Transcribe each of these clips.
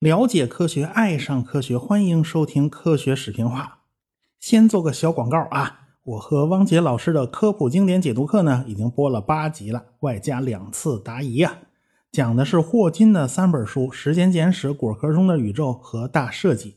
了解科学，爱上科学，欢迎收听科学视频化。先做个小广告啊！我和汪杰老师的科普经典解读课呢，已经播了八集了，外加两次答疑啊。讲的是霍金的三本书《时间简史》《果壳中的宇宙》和《大设计》，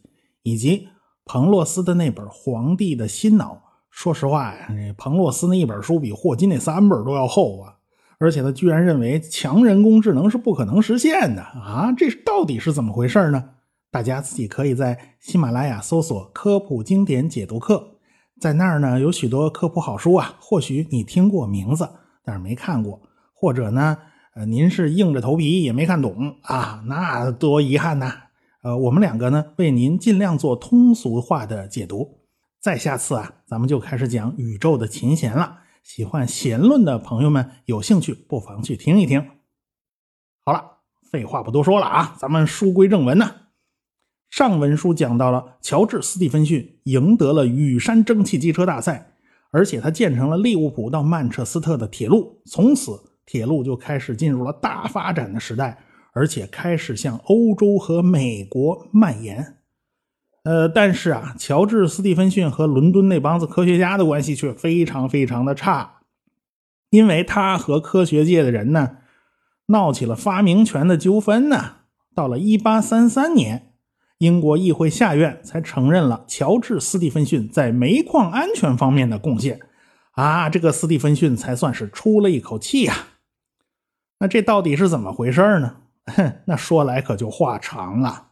以及彭洛斯的那本《皇帝的新脑》。说实话呀，那彭洛斯那一本书比霍金那三本都要厚啊！而且他居然认为强人工智能是不可能实现的啊！这到底是怎么回事呢？大家自己可以在喜马拉雅搜索“科普经典解读课”，在那儿呢有许多科普好书啊。或许你听过名字，但是没看过，或者呢，呃，您是硬着头皮也没看懂啊，那多遗憾呐！呃，我们两个呢为您尽量做通俗化的解读。再下次啊，咱们就开始讲宇宙的琴弦了。喜欢弦论的朋友们有兴趣不妨去听一听。好了，废话不多说了啊，咱们书归正文呢。上文书讲到了乔治·斯蒂芬逊赢得了雨山蒸汽机车大赛，而且他建成了利物浦到曼彻斯特的铁路，从此铁路就开始进入了大发展的时代，而且开始向欧洲和美国蔓延。呃，但是啊，乔治·斯蒂芬逊和伦敦那帮子科学家的关系却非常非常的差，因为他和科学界的人呢闹起了发明权的纠纷呢。到了1833年。英国议会下院才承认了乔治·斯蒂芬逊在煤矿安全方面的贡献，啊，这个斯蒂芬逊才算是出了一口气呀。那这到底是怎么回事呢？哼，那说来可就话长了。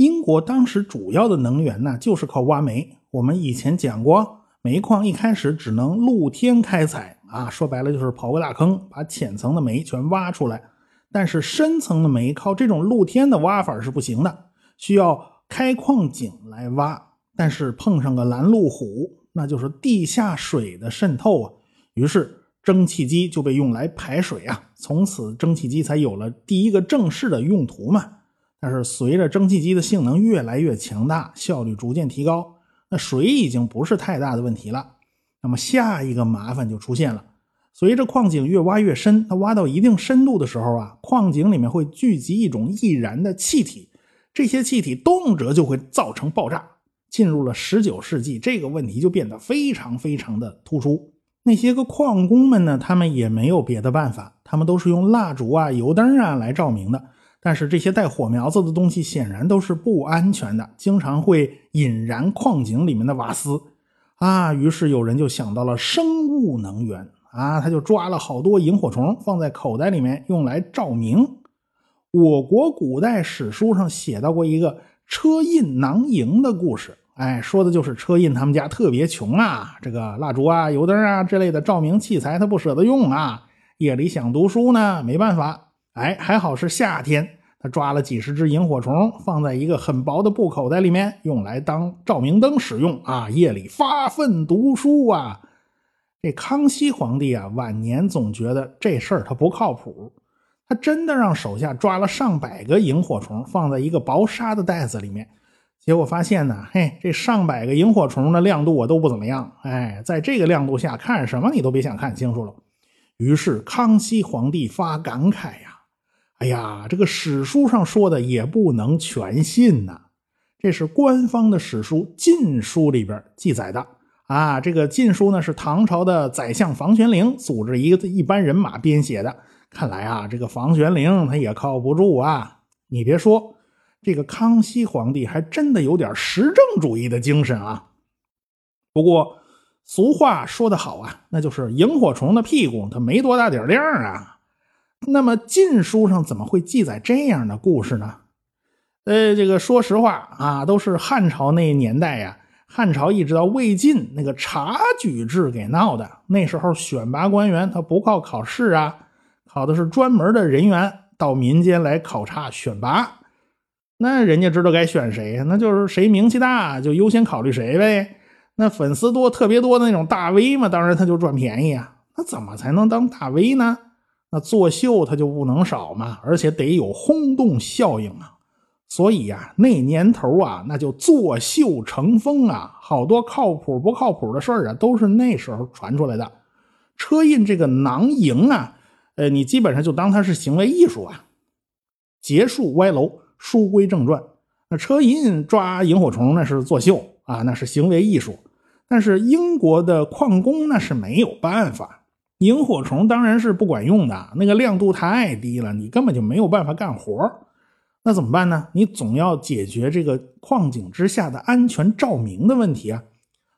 英国当时主要的能源呢，就是靠挖煤。我们以前讲过，煤矿一开始只能露天开采，啊，说白了就是刨个大坑，把浅层的煤全挖出来。但是深层的煤靠这种露天的挖法是不行的。需要开矿井来挖，但是碰上个拦路虎，那就是地下水的渗透啊。于是蒸汽机就被用来排水啊，从此蒸汽机才有了第一个正式的用途嘛。但是随着蒸汽机的性能越来越强大，效率逐渐提高，那水已经不是太大的问题了。那么下一个麻烦就出现了，随着矿井越挖越深，它挖到一定深度的时候啊，矿井里面会聚集一种易燃的气体。这些气体动辄就会造成爆炸。进入了十九世纪，这个问题就变得非常非常的突出。那些个矿工们呢，他们也没有别的办法，他们都是用蜡烛啊、油灯啊来照明的。但是这些带火苗子的东西显然都是不安全的，经常会引燃矿井里面的瓦斯啊。于是有人就想到了生物能源啊，他就抓了好多萤火虫放在口袋里面用来照明。我国古代史书上写到过一个车胤囊萤的故事，哎，说的就是车胤他们家特别穷啊，这个蜡烛啊、油灯啊之类的照明器材他不舍得用啊，夜里想读书呢，没办法，哎，还好是夏天，他抓了几十只萤火虫，放在一个很薄的布口袋里面，用来当照明灯使用啊，夜里发奋读书啊。这康熙皇帝啊，晚年总觉得这事儿他不靠谱。他真的让手下抓了上百个萤火虫，放在一个薄纱的袋子里面，结果发现呢，嘿，这上百个萤火虫的亮度我都不怎么样，哎，在这个亮度下看什么你都别想看清楚了。于是康熙皇帝发感慨呀，哎呀，这个史书上说的也不能全信呐。这是官方的史书《晋书》里边记载的啊，这个《晋书》呢是唐朝的宰相房玄龄组织一个一般人马编写的。看来啊，这个房玄龄他也靠不住啊！你别说，这个康熙皇帝还真的有点实证主义的精神啊。不过俗话说得好啊，那就是萤火虫的屁股它没多大点亮啊。那么晋书上怎么会记载这样的故事呢？呃，这个说实话啊，都是汉朝那年代呀，汉朝一直到魏晋那个察举制给闹的。那时候选拔官员他不靠考试啊。考的是专门的人员到民间来考察选拔，那人家知道该选谁，那就是谁名气大就优先考虑谁呗。那粉丝多特别多的那种大 V 嘛，当然他就赚便宜啊。那怎么才能当大 V 呢？那作秀他就不能少嘛，而且得有轰动效应啊。所以呀，那年头啊，那就作秀成风啊，好多靠谱不靠谱的事儿啊，都是那时候传出来的。车胤这个囊萤啊，呃，你基本上就当它是行为艺术啊。结束歪楼，书归正传。那车胤抓萤火虫那是作秀啊，那是行为艺术。但是英国的矿工那是没有办法，萤火虫当然是不管用的，那个亮度太低了，你根本就没有办法干活。那怎么办呢？你总要解决这个矿井之下的安全照明的问题啊。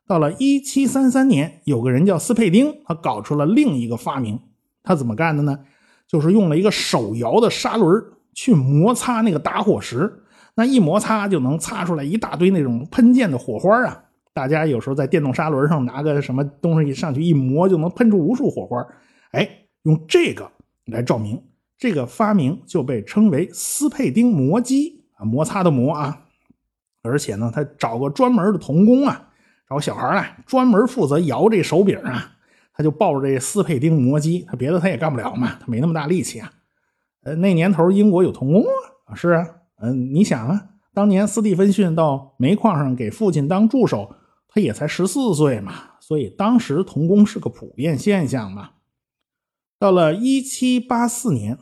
到了一七三三年，有个人叫斯佩丁，他搞出了另一个发明。他怎么干的呢？就是用了一个手摇的砂轮去摩擦那个打火石，那一摩擦就能擦出来一大堆那种喷溅的火花啊！大家有时候在电动砂轮上拿个什么东西上去一磨，就能喷出无数火花。哎，用这个来照明，这个发明就被称为斯佩丁磨机啊，摩擦的磨啊。而且呢，他找个专门的童工啊，找小孩啊，专门负责摇这手柄啊。他就抱着这斯佩丁磨机，他别的他也干不了嘛，他没那么大力气啊。呃，那年头英国有童工啊，是啊，嗯，你想啊，当年斯蒂芬逊到煤矿上给父亲当助手，他也才十四岁嘛，所以当时童工是个普遍现象嘛。到了一七八四年，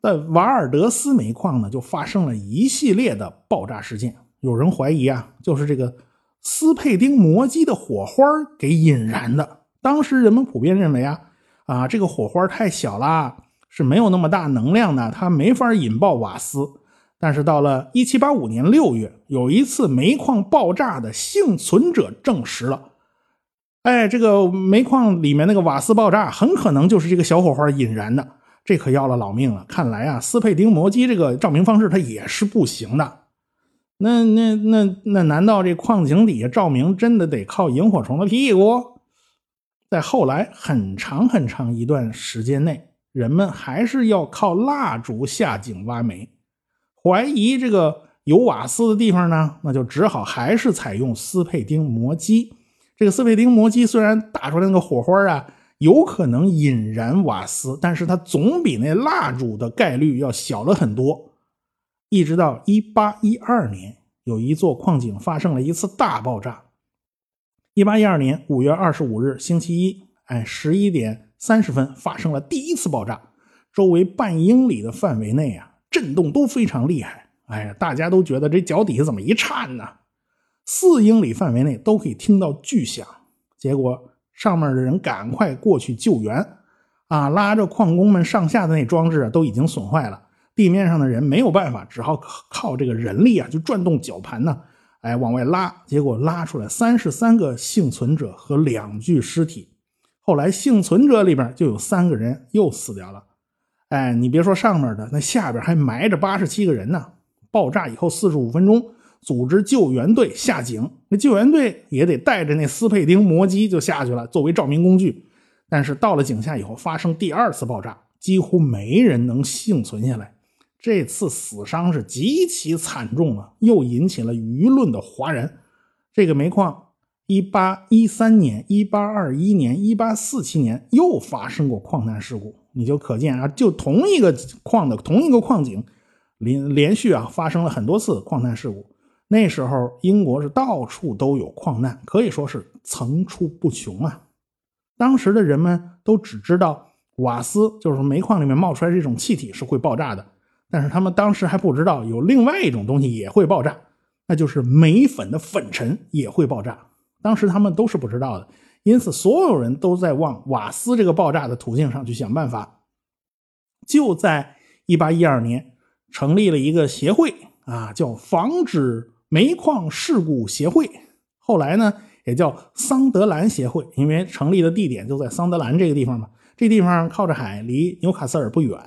在瓦尔德斯煤矿呢，就发生了一系列的爆炸事件，有人怀疑啊，就是这个斯佩丁磨机的火花给引燃的。当时人们普遍认为啊，啊，这个火花太小啦。是没有那么大能量的，它没法引爆瓦斯。但是到了1785年6月，有一次煤矿爆炸的幸存者证实了，哎，这个煤矿里面那个瓦斯爆炸很可能就是这个小火花引燃的，这可要了老命了。看来啊，斯佩丁磨机这个照明方式它也是不行的。那那那那，难道这矿井底下照明真的得靠萤火虫的屁股？在后来很长很长一段时间内。人们还是要靠蜡烛下井挖煤，怀疑这个有瓦斯的地方呢，那就只好还是采用斯佩丁磨机。这个斯佩丁磨机虽然打出来那个火花啊，有可能引燃瓦斯，但是它总比那蜡烛的概率要小了很多。一直到一八一二年，有一座矿井发生了一次大爆炸。一八一二年五月二十五日星期一，哎，十一点。三十分发生了第一次爆炸，周围半英里的范围内啊，震动都非常厉害。哎呀，大家都觉得这脚底下怎么一颤呢？四英里范围内都可以听到巨响。结果上面的人赶快过去救援，啊，拉着矿工们上下的那装置啊都已经损坏了，地面上的人没有办法，只好靠这个人力啊，就转动绞盘呢，哎，往外拉。结果拉出来三十三个幸存者和两具尸体。后来幸存者里边就有三个人又死掉了，哎，你别说上面的，那下边还埋着八十七个人呢。爆炸以后四十五分钟，组织救援队下井，那救援队也得带着那斯佩丁磨机就下去了，作为照明工具。但是到了井下以后，发生第二次爆炸，几乎没人能幸存下来。这次死伤是极其惨重啊，又引起了舆论的哗然。这个煤矿。一八一三年、一八二一年、一八四七年又发生过矿难事故，你就可见啊，就同一个矿的同一个矿井，连连续啊发生了很多次矿难事故。那时候英国是到处都有矿难，可以说是层出不穷啊。当时的人们都只知道瓦斯就是煤矿里面冒出来这种气体是会爆炸的，但是他们当时还不知道有另外一种东西也会爆炸，那就是煤粉的粉尘也会爆炸。当时他们都是不知道的，因此所有人都在往瓦斯这个爆炸的途径上去想办法。就在一八一二年，成立了一个协会啊，叫防止煤矿事故协会。后来呢，也叫桑德兰协会，因为成立的地点就在桑德兰这个地方嘛。这地方靠着海，离纽卡斯尔不远。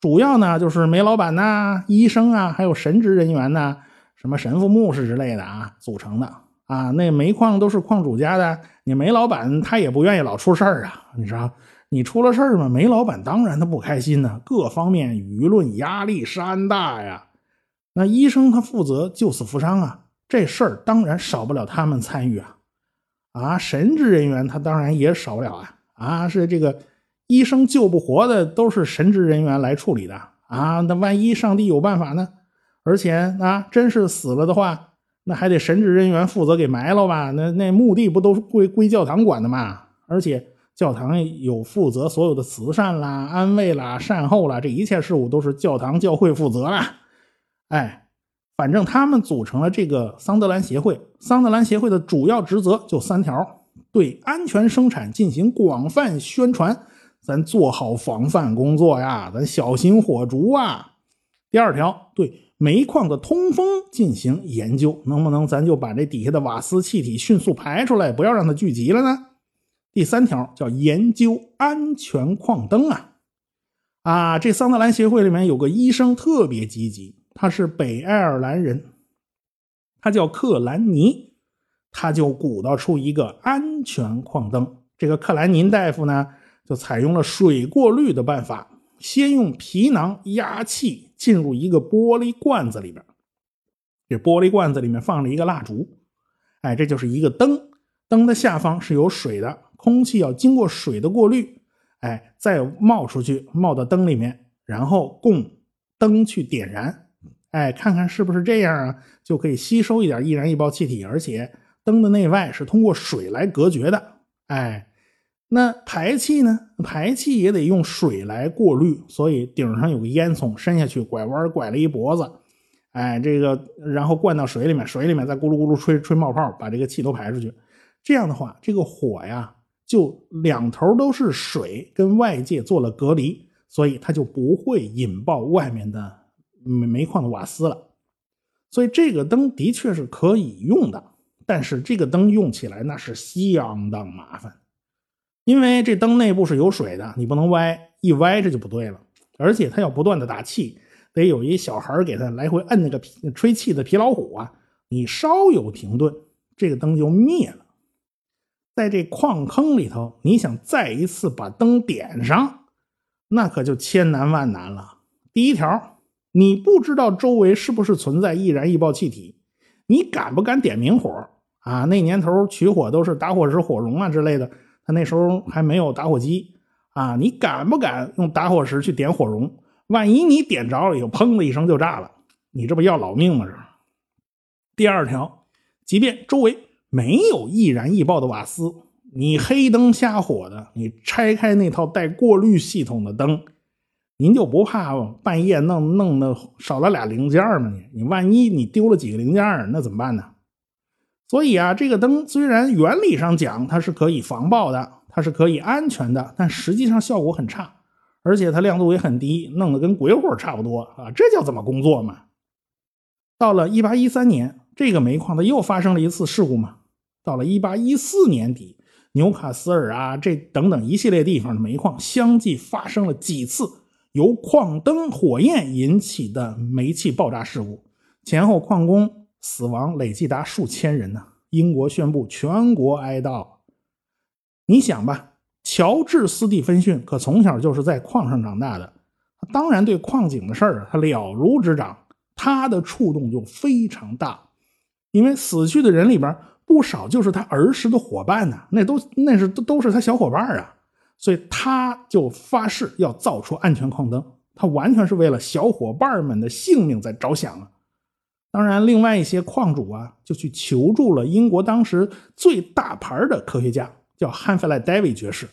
主要呢就是煤老板呐、医生啊，还有神职人员呐，什么神父、牧师之类的啊组成的。啊，那煤矿都是矿主家的，你煤老板他也不愿意老出事儿啊，你知道？你出了事儿嘛，煤老板当然他不开心呢，各方面舆论压力山大呀。那医生他负责救死扶伤啊，这事儿当然少不了他们参与啊。啊，神职人员他当然也少不了啊。啊，是这个医生救不活的，都是神职人员来处理的啊。那万一上帝有办法呢？而且啊，真是死了的话。那还得神职人员负责给埋了吧？那那墓地不都是归归教堂管的吗？而且教堂有负责所有的慈善啦、安慰啦、善后啦，这一切事务都是教堂教会负责啦。哎，反正他们组成了这个桑德兰协会。桑德兰协会的主要职责就三条：对安全生产进行广泛宣传，咱做好防范工作呀，咱小心火烛啊。第二条，对煤矿的通风进行研究，能不能咱就把这底下的瓦斯气体迅速排出来，不要让它聚集了呢？第三条叫研究安全矿灯啊，啊，这桑德兰协会里面有个医生特别积极，他是北爱尔兰人，他叫克兰尼，他就鼓捣出一个安全矿灯。这个克兰尼大夫呢，就采用了水过滤的办法，先用皮囊压气进入一个玻璃罐子里边，这玻璃罐子里面放了一个蜡烛，哎，这就是一个灯，灯的下方是有水的。空气要经过水的过滤，哎，再冒出去，冒到灯里面，然后供灯去点燃，哎，看看是不是这样啊？就可以吸收一点易燃易爆气体，而且灯的内外是通过水来隔绝的，哎，那排气呢？排气也得用水来过滤，所以顶上有个烟囱伸下去，拐弯拐了一脖子，哎，这个然后灌到水里面，水里面再咕噜咕噜吹吹冒泡，把这个气都排出去。这样的话，这个火呀。就两头都是水，跟外界做了隔离，所以它就不会引爆外面的煤煤矿的瓦斯了。所以这个灯的确是可以用的，但是这个灯用起来那是相当麻烦，因为这灯内部是有水的，你不能歪，一歪这就不对了。而且它要不断的打气，得有一小孩给它来回摁那个吹气的皮老虎啊，你稍有停顿，这个灯就灭了。在这矿坑里头，你想再一次把灯点上，那可就千难万难了。第一条，你不知道周围是不是存在易燃易爆气体，你敢不敢点明火啊？那年头取火都是打火石、火绒啊之类的，那时候还没有打火机啊，你敢不敢用打火石去点火绒？万一你点着了以后，砰的一声就炸了，你这不要老命吗？这。第二条，即便周围。没有易燃易爆的瓦斯，你黑灯瞎火的，你拆开那套带过滤系统的灯，您就不怕半夜弄弄的少了俩零件吗？你你万一你丢了几个零件，那怎么办呢？所以啊，这个灯虽然原理上讲它是可以防爆的，它是可以安全的，但实际上效果很差，而且它亮度也很低，弄得跟鬼火差不多啊！这叫怎么工作嘛？到了一八一三年，这个煤矿它又发生了一次事故嘛？到了一八一四年底，纽卡斯尔啊，这等等一系列地方的煤矿相继发生了几次由矿灯火焰引起的煤气爆炸事故，前后矿工死亡累计达数千人呢。英国宣布全国哀悼。你想吧，乔治·斯蒂芬逊可从小就是在矿上长大的，他当然对矿井的事儿他了如指掌，他的触动就非常大，因为死去的人里边。不少就是他儿时的伙伴呢，那都那是都都是他小伙伴啊，所以他就发誓要造出安全矿灯，他完全是为了小伙伴们的性命在着想啊。当然，另外一些矿主啊，就去求助了英国当时最大牌的科学家，叫汉弗莱·戴维爵士。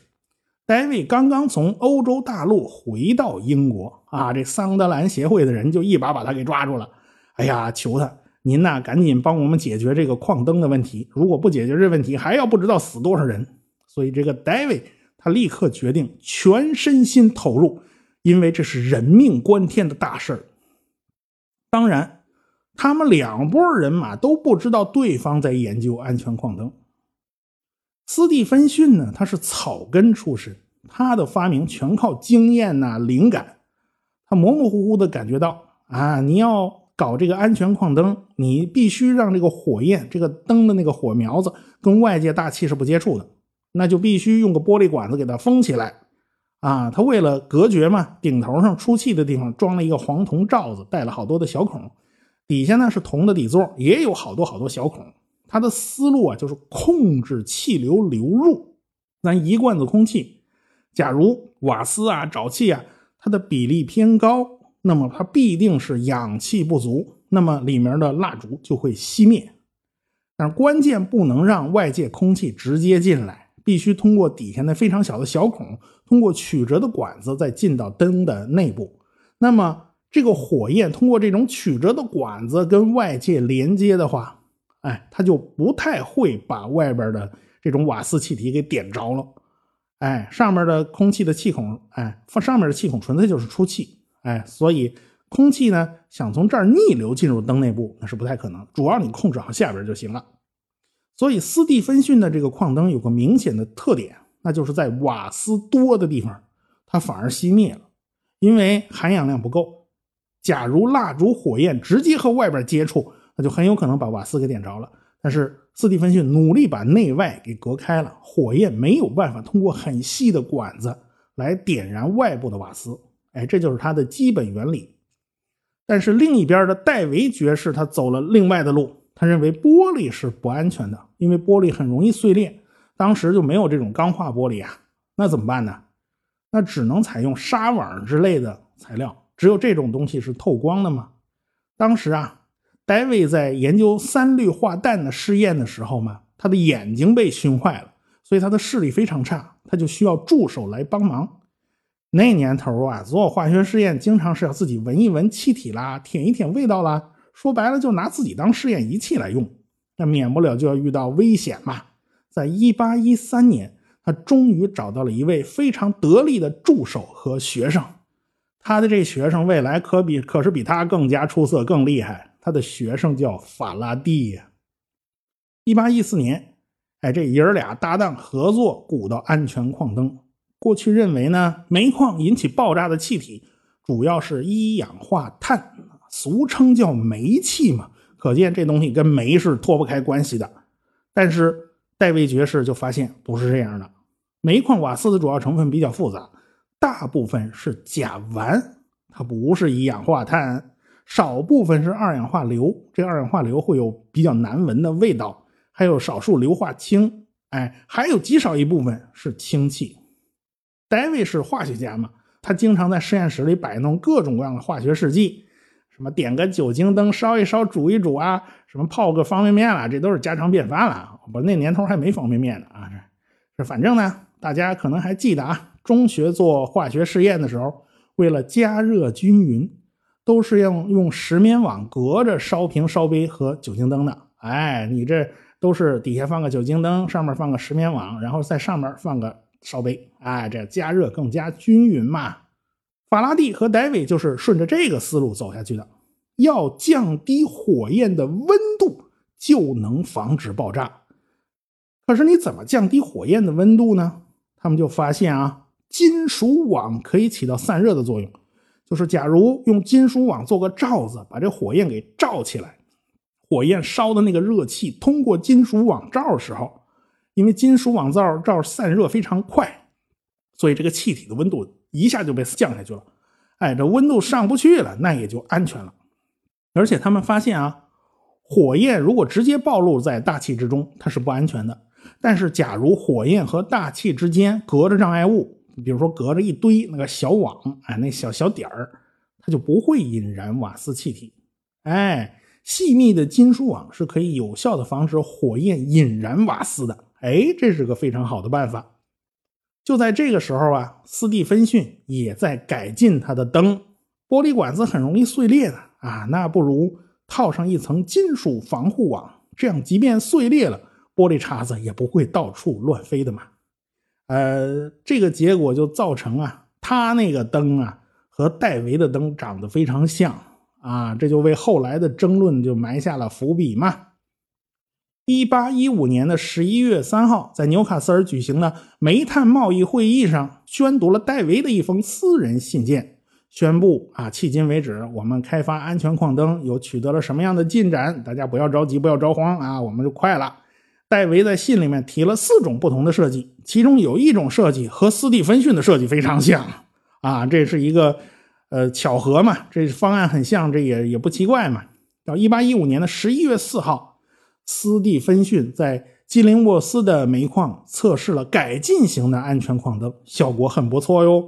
戴维刚刚从欧洲大陆回到英国啊，这桑德兰协会的人就一把把他给抓住了，哎呀，求他。您呐，赶紧帮我们解决这个矿灯的问题。如果不解决这问题，还要不知道死多少人。所以这个戴维他立刻决定全身心投入，因为这是人命关天的大事儿。当然，他们两拨人马都不知道对方在研究安全矿灯。斯蒂芬逊呢，他是草根出身，他的发明全靠经验呐、灵感。他模模糊糊的感觉到啊，你要。搞这个安全矿灯，你必须让这个火焰，这个灯的那个火苗子跟外界大气是不接触的，那就必须用个玻璃管子给它封起来。啊，他为了隔绝嘛，顶头上出气的地方装了一个黄铜罩子，带了好多的小孔，底下呢是铜的底座，也有好多好多小孔。它的思路啊，就是控制气流流入。咱一罐子空气，假如瓦斯啊、沼气啊，它的比例偏高。那么它必定是氧气不足，那么里面的蜡烛就会熄灭。但是关键不能让外界空气直接进来，必须通过底下那非常小的小孔，通过曲折的管子再进到灯的内部。那么这个火焰通过这种曲折的管子跟外界连接的话，哎，它就不太会把外边的这种瓦斯气体给点着了。哎，上面的空气的气孔，哎，放上面的气孔纯粹就是出气，哎，所以空气呢想从这儿逆流进入灯内部那是不太可能。主要你控制好下边就行了。所以斯蒂芬逊的这个矿灯有个明显的特点，那就是在瓦斯多的地方，它反而熄灭了，因为含氧量不够。假如蜡烛火焰直接和外边接触，那就很有可能把瓦斯给点着了。但是斯蒂芬逊努力把内外给隔开了，火焰没有办法通过很细的管子来点燃外部的瓦斯。哎，这就是它的基本原理。但是另一边的戴维爵士他走了另外的路。他认为玻璃是不安全的，因为玻璃很容易碎裂。当时就没有这种钢化玻璃啊，那怎么办呢？那只能采用纱网之类的材料。只有这种东西是透光的嘛。当时啊，戴维在研究三氯化氮的试验的时候嘛，他的眼睛被熏坏了，所以他的视力非常差，他就需要助手来帮忙。那年头啊，做化学试验经常是要自己闻一闻气体啦，舔一舔味道啦。说白了，就拿自己当试验仪器来用，那免不了就要遇到危险嘛。在一八一三年，他终于找到了一位非常得力的助手和学生。他的这学生未来可比可是比他更加出色、更厉害。他的学生叫法拉第呀。一八一四年，哎，这爷儿俩搭档合作鼓捣安全矿灯。过去认为呢，煤矿引起爆炸的气体主要是一氧化碳。俗称叫煤气嘛，可见这东西跟煤是脱不开关系的。但是戴维爵士就发现不是这样的，煤矿瓦斯的主要成分比较复杂，大部分是甲烷，它不是一氧化碳，少部分是二氧化硫，这二氧化硫会有比较难闻的味道，还有少数硫化氢，哎，还有极少一部分是氢气。戴维是化学家嘛，他经常在实验室里摆弄各种各样的化学试剂。什么点个酒精灯烧一烧煮一煮啊，什么泡个方便面啦，这都是家常便饭了。我那年头还没方便面呢啊，这反正呢，大家可能还记得啊，中学做化学试验的时候，为了加热均匀，都是用用石棉网隔着烧瓶、烧杯和酒精灯的。哎，你这都是底下放个酒精灯，上面放个石棉网，然后在上面放个烧杯，哎，这加热更加均匀嘛。法拉第和戴维就是顺着这个思路走下去的，要降低火焰的温度，就能防止爆炸。可是你怎么降低火焰的温度呢？他们就发现啊，金属网可以起到散热的作用。就是假如用金属网做个罩子，把这火焰给罩起来，火焰烧的那个热气通过金属网罩的时候，因为金属网罩罩散热非常快，所以这个气体的温度。一下就被降下去了，哎，这温度上不去了，那也就安全了。而且他们发现啊，火焰如果直接暴露在大气之中，它是不安全的。但是，假如火焰和大气之间隔着障碍物，比如说隔着一堆那个小网，哎，那小小点儿，它就不会引燃瓦斯气体。哎，细密的金属网是可以有效的防止火焰引燃瓦斯的。哎，这是个非常好的办法。就在这个时候啊，斯蒂芬逊也在改进他的灯。玻璃管子很容易碎裂的啊，那不如套上一层金属防护网，这样即便碎裂了，玻璃碴子也不会到处乱飞的嘛。呃，这个结果就造成啊，他那个灯啊和戴维的灯长得非常像啊，这就为后来的争论就埋下了伏笔嘛。一八一五年的十一月三号，在纽卡斯尔举行的煤炭贸易会议上，宣读了戴维的一封私人信件，宣布啊，迄今为止，我们开发安全矿灯有取得了什么样的进展？大家不要着急，不要着慌啊，我们就快了。戴维在信里面提了四种不同的设计，其中有一种设计和斯蒂芬逊的设计非常像啊，这是一个呃巧合嘛，这方案很像，这也也不奇怪嘛。到一八一五年的十一月四号。斯蒂芬逊在基林沃斯的煤矿测试了改进型的安全矿灯，效果很不错哟。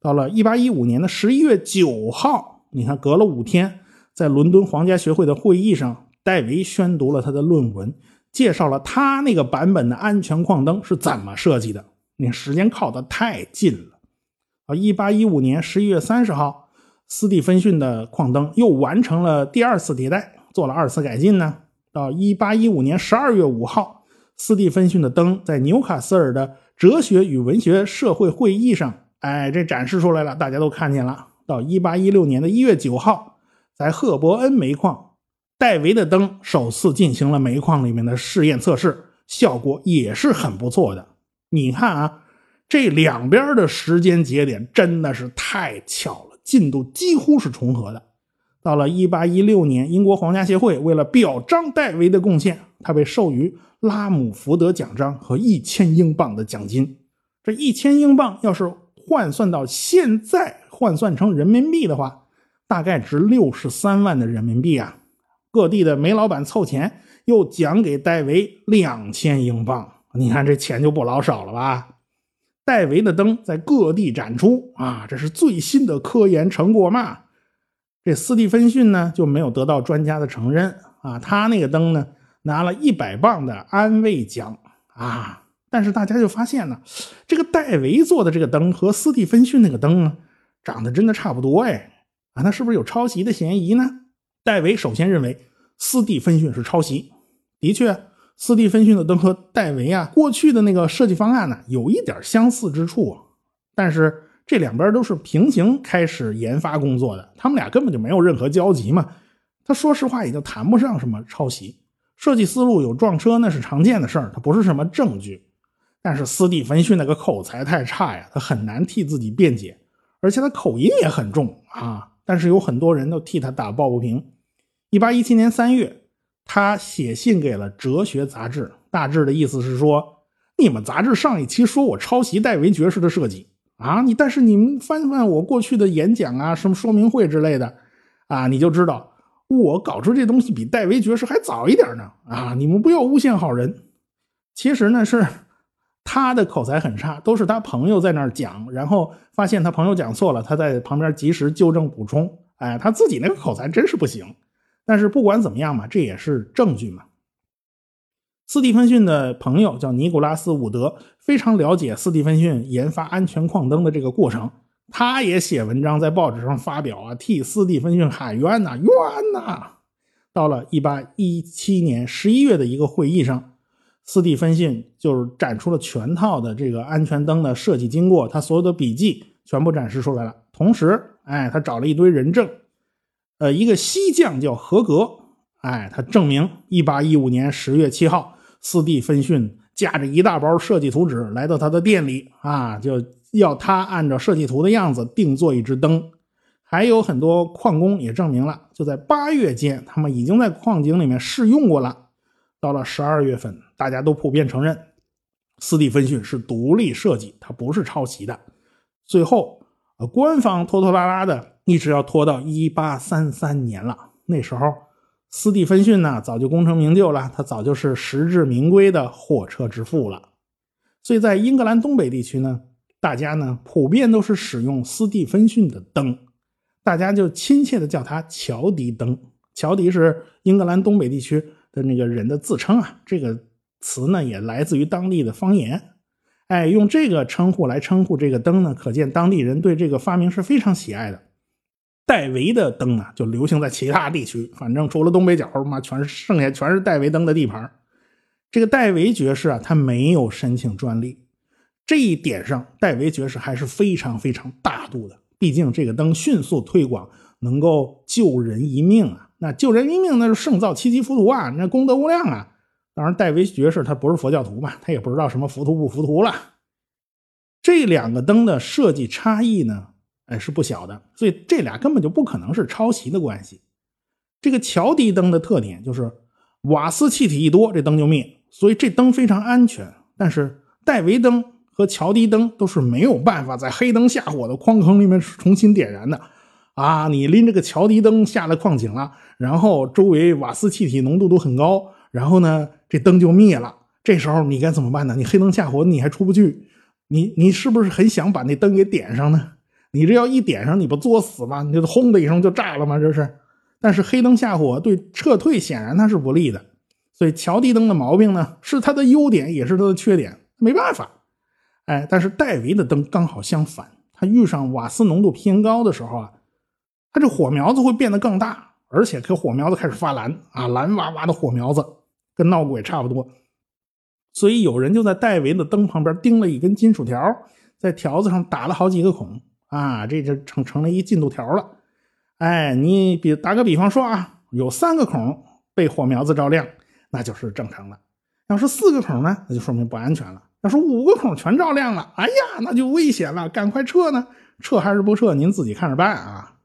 到了1815年的11月9号，你看隔了五天，在伦敦皇家学会的会议上，戴维宣读了他的论文《介绍了他那个版本的安全矿灯是怎么设计的。你时间靠得太近了啊！一八一五年十一月三十号，斯蒂芬逊的矿灯又完成了第二次迭代，做了二次改进呢。到一八一五年十二月五号，斯蒂芬逊的灯在纽卡斯尔的哲学与文学社会会议上，哎，这展示出来了，大家都看见了。到一八一六年的一月九号，在赫伯恩煤矿，戴维的灯首次进行了煤矿里面的试验测试，效果也是很不错的。你看啊，这两边的时间节点真的是太巧了，进度几乎是重合的。到了一八一六年，英国皇家协会为了表彰戴维的贡献，他被授予拉姆福德奖章和一千英镑的奖金。这一千英镑要是换算到现在，换算成人民币的话，大概值六十三万的人民币啊！各地的煤老板凑钱，又奖给戴维两千英镑。你看这钱就不老少了吧？戴维的灯在各地展出啊，这是最新的科研成果嘛？这斯蒂芬逊呢就没有得到专家的承认啊，他那个灯呢拿了一百磅的安慰奖啊，但是大家就发现呢，这个戴维做的这个灯和斯蒂芬逊那个灯呢长得真的差不多哎啊，那是不是有抄袭的嫌疑呢？戴维首先认为斯蒂芬逊是抄袭，的确。斯蒂芬逊的灯和戴维啊，过去的那个设计方案呢，有一点相似之处，但是这两边都是平行开始研发工作的，他们俩根本就没有任何交集嘛。他说实话也就谈不上什么抄袭，设计思路有撞车那是常见的事儿，它不是什么证据。但是斯蒂芬逊那个口才太差呀，他很难替自己辩解，而且他口音也很重啊。但是有很多人都替他打抱不平。一八一七年三月。他写信给了《哲学》杂志，大致的意思是说：你们杂志上一期说我抄袭戴维爵士的设计啊，你但是你们翻翻我过去的演讲啊，什么说明会之类的啊，你就知道我搞出这东西比戴维爵士还早一点呢啊！你们不要诬陷好人。其实呢，是他的口才很差，都是他朋友在那儿讲，然后发现他朋友讲错了，他在旁边及时纠正补充。哎，他自己那个口才真是不行。但是不管怎么样嘛，这也是证据嘛。斯蒂芬逊的朋友叫尼古拉斯·伍德，非常了解斯蒂芬逊研发安全矿灯的这个过程，他也写文章在报纸上发表啊，替斯蒂芬逊喊冤呐，冤呐！到了1817年11月的一个会议上，斯蒂芬逊就是展出了全套的这个安全灯的设计经过，他所有的笔记全部展示出来了。同时，哎，他找了一堆人证。呃，一个西将叫合格，哎，他证明一八一五年十月七号，斯蒂芬逊驾着一大包设计图纸来到他的店里啊，就要他按照设计图的样子定做一只灯。还有很多矿工也证明了，就在八月间，他们已经在矿井里面试用过了。到了十二月份，大家都普遍承认斯蒂芬逊是独立设计，他不是抄袭的。最后，呃，官方拖拖拉拉的。一直要拖到一八三三年了。那时候，斯蒂芬逊呢早就功成名就了，他早就是实至名归的货车之父了。所以在英格兰东北地区呢，大家呢普遍都是使用斯蒂芬逊的灯，大家就亲切的叫它乔迪灯。乔迪是英格兰东北地区的那个人的自称啊，这个词呢也来自于当地的方言。哎，用这个称呼来称呼这个灯呢，可见当地人对这个发明是非常喜爱的。戴维的灯啊，就流行在其他地区，反正除了东北角，妈全是剩下全是戴维灯的地盘。这个戴维爵士啊，他没有申请专利，这一点上，戴维爵士还是非常非常大度的。毕竟这个灯迅速推广，能够救人一命啊！那救人一命，那是胜造七级浮屠啊，那功德无量啊！当然，戴维爵士他不是佛教徒嘛，他也不知道什么浮屠不浮屠了。这两个灯的设计差异呢？哎，是不小的，所以这俩根本就不可能是抄袭的关系。这个乔迪灯的特点就是瓦斯气体一多，这灯就灭，所以这灯非常安全。但是戴维灯和乔迪灯都是没有办法在黑灯瞎火的矿坑里面重新点燃的啊！你拎着个乔迪灯下了矿井了，然后周围瓦斯气体浓度都很高，然后呢，这灯就灭了。这时候你该怎么办呢？你黑灯瞎火，你还出不去，你你是不是很想把那灯给点上呢？你这要一点上，你不作死吗？你这轰的一声就炸了吗？这是。但是黑灯瞎火对撤退显然它是不利的，所以桥地灯的毛病呢，是它的优点，也是它的缺点，没办法。哎，但是戴维的灯刚好相反，它遇上瓦斯浓度偏高的时候啊，它这火苗子会变得更大，而且这火苗子开始发蓝啊，蓝哇哇的火苗子，跟闹鬼差不多。所以有人就在戴维的灯旁边钉了一根金属条，在条子上打了好几个孔啊，这就成成了一进度条了。哎，你比打个比方说啊，有三个孔被火苗子照亮，那就是正常的；要是四个孔呢，那就说明不安全了；要是五个孔全照亮了，哎呀，那就危险了，赶快撤呢！撤还是不撤，您自己看着办啊。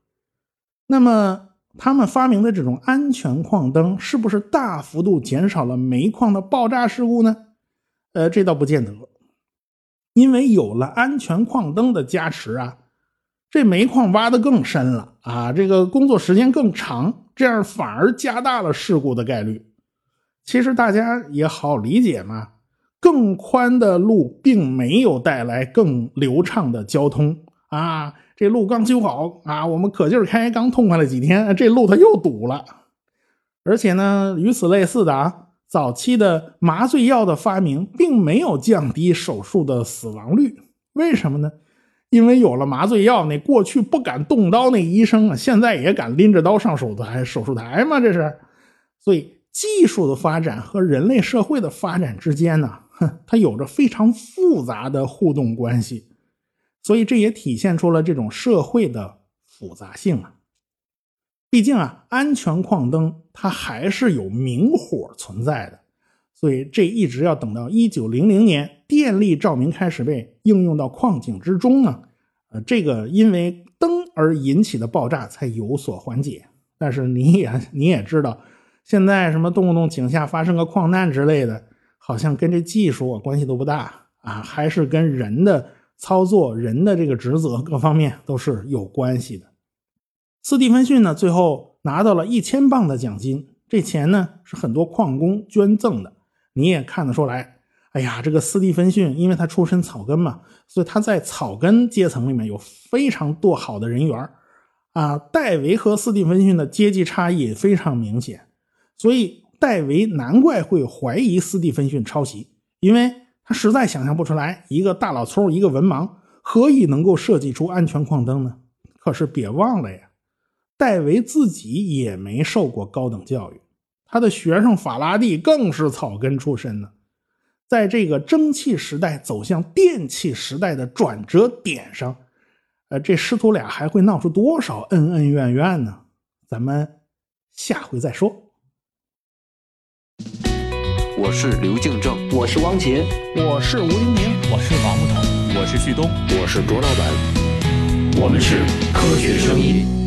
那么，他们发明的这种安全矿灯，是不是大幅度减少了煤矿的爆炸事故呢？呃，这倒不见得，因为有了安全矿灯的加持啊，这煤矿挖的更深了啊，这个工作时间更长，这样反而加大了事故的概率。其实大家也好理解嘛，更宽的路并没有带来更流畅的交通啊，这路刚修好啊，我们可劲儿开，刚痛快了几天，这路它又堵了，而且呢，与此类似的啊。早期的麻醉药的发明并没有降低手术的死亡率，为什么呢？因为有了麻醉药，那过去不敢动刀那医生啊，现在也敢拎着刀上手术台手术台吗？这是，所以技术的发展和人类社会的发展之间呢，哼，它有着非常复杂的互动关系，所以这也体现出了这种社会的复杂性啊。毕竟啊，安全矿灯它还是有明火存在的，所以这一直要等到一九零零年电力照明开始被应用到矿井之中呢，呃，这个因为灯而引起的爆炸才有所缓解。但是你也你也知道，现在什么动不动井下发生个矿难之类的，好像跟这技术关系都不大啊，还是跟人的操作、人的这个职责各方面都是有关系的。斯蒂芬逊呢，最后拿到了一千磅的奖金。这钱呢，是很多矿工捐赠的。你也看得出来，哎呀，这个斯蒂芬逊，因为他出身草根嘛，所以他在草根阶层里面有非常多好的人缘啊。戴维和斯蒂芬逊的阶级差异非常明显，所以戴维难怪会怀疑斯蒂芬逊抄袭，因为他实在想象不出来，一个大老粗，一个文盲，何以能够设计出安全矿灯呢？可是别忘了呀。戴维自己也没受过高等教育，他的学生法拉第更是草根出身呢。在这个蒸汽时代走向电气时代的转折点上，呃，这师徒俩还会闹出多少恩恩怨怨呢？咱们下回再说。我是刘敬正，我是汪杰，我是吴丁明，我是王木头，我是旭东，我是卓老板，我们是科学生。